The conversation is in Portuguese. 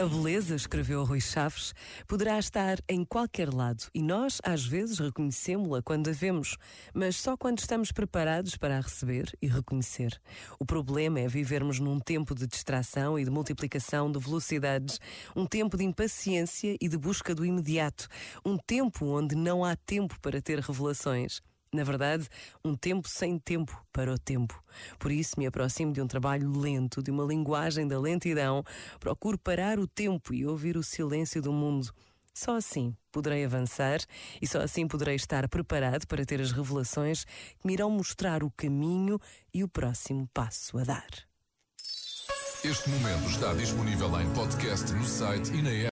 A beleza, escreveu Rui Chaves, poderá estar em qualquer lado e nós, às vezes, reconhecemos-la quando a vemos, mas só quando estamos preparados para a receber e reconhecer. O problema é vivermos num tempo de distração e de multiplicação de velocidades, um tempo de impaciência e de busca do imediato, um tempo onde não há tempo para ter revelações. Na verdade, um tempo sem tempo para o tempo. Por isso me aproximo de um trabalho lento, de uma linguagem da lentidão. Procuro parar o tempo e ouvir o silêncio do mundo. Só assim poderei avançar e só assim poderei estar preparado para ter as revelações que me irão mostrar o caminho e o próximo passo a dar. Este momento está disponível em podcast no site e na app.